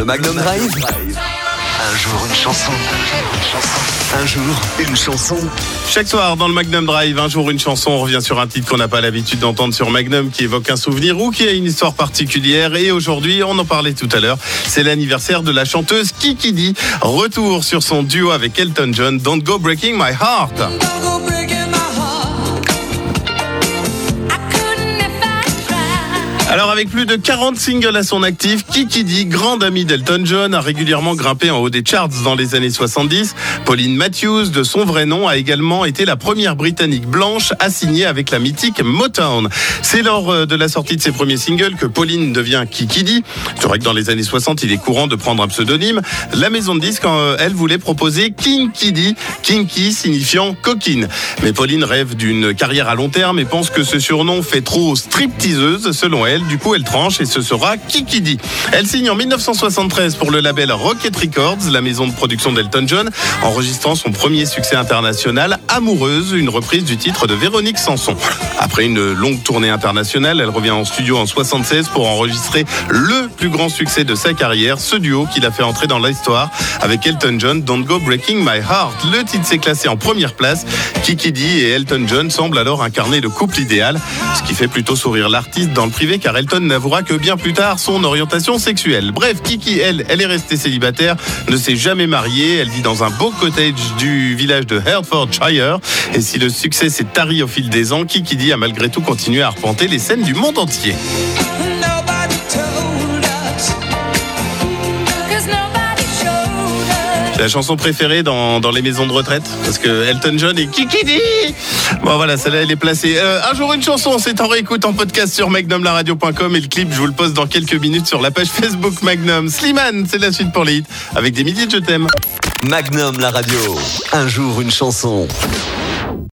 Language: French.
Le Magnum Drive. Un jour une chanson. Un jour une chanson. Chaque soir dans le Magnum Drive, un jour une chanson, on revient sur un titre qu'on n'a pas l'habitude d'entendre sur Magnum, qui évoque un souvenir ou qui a une histoire particulière. Et aujourd'hui, on en parlait tout à l'heure, c'est l'anniversaire de la chanteuse Kiki D. Retour sur son duo avec Elton John, Don't Go Breaking My Heart. Alors avec plus de 40 singles à son actif, Kiki D, grande amie d'Elton John, a régulièrement grimpé en haut des charts dans les années 70. Pauline Matthews, de son vrai nom, a également été la première Britannique blanche à signer avec la mythique Motown. C'est lors euh, de la sortie de ses premiers singles que Pauline devient Kiki D. C'est vrai que dans les années 60, il est courant de prendre un pseudonyme. La maison de disques, euh, elle voulait proposer Kinky D, Kinky signifiant coquine. Mais Pauline rêve d'une carrière à long terme et pense que ce surnom fait trop stripteaseuse selon elle. Du coup, elle tranche et ce sera Kiki D. Elle signe en 1973 pour le label Rocket Records, la maison de production d'Elton John, enregistrant son premier succès international, Amoureuse, une reprise du titre de Véronique Sanson. Après une longue tournée internationale, elle revient en studio en 76 pour enregistrer le plus grand succès de sa carrière, ce duo qu'il a fait entrer dans l'histoire avec Elton John, Don't Go Breaking My Heart. Le titre s'est classé en première place. Kiki D et Elton John semblent alors incarner le couple idéal, ce qui fait plutôt sourire l'artiste dans le privé car Elton n'avouera que bien plus tard son orientation sexuelle. Bref, Kiki, elle, elle est restée célibataire, ne s'est jamais mariée, elle vit dans un beau cottage du village de Hertfordshire. Et si le succès s'est tari au fil des ans, Kiki D a malgré tout continué à arpenter les scènes du monde entier. C'est la chanson préférée dans, dans les maisons de retraite parce que Elton John et Kiki D. Bon voilà, celle-là elle est placée. Euh, un jour une chanson, c'est en réécoute en podcast sur magnumlaradio.com et le clip je vous le poste dans quelques minutes sur la page Facebook Magnum. Slimane, c'est la suite pour les hits avec des milliers de je t'aime. Magnum la radio. Un jour une chanson.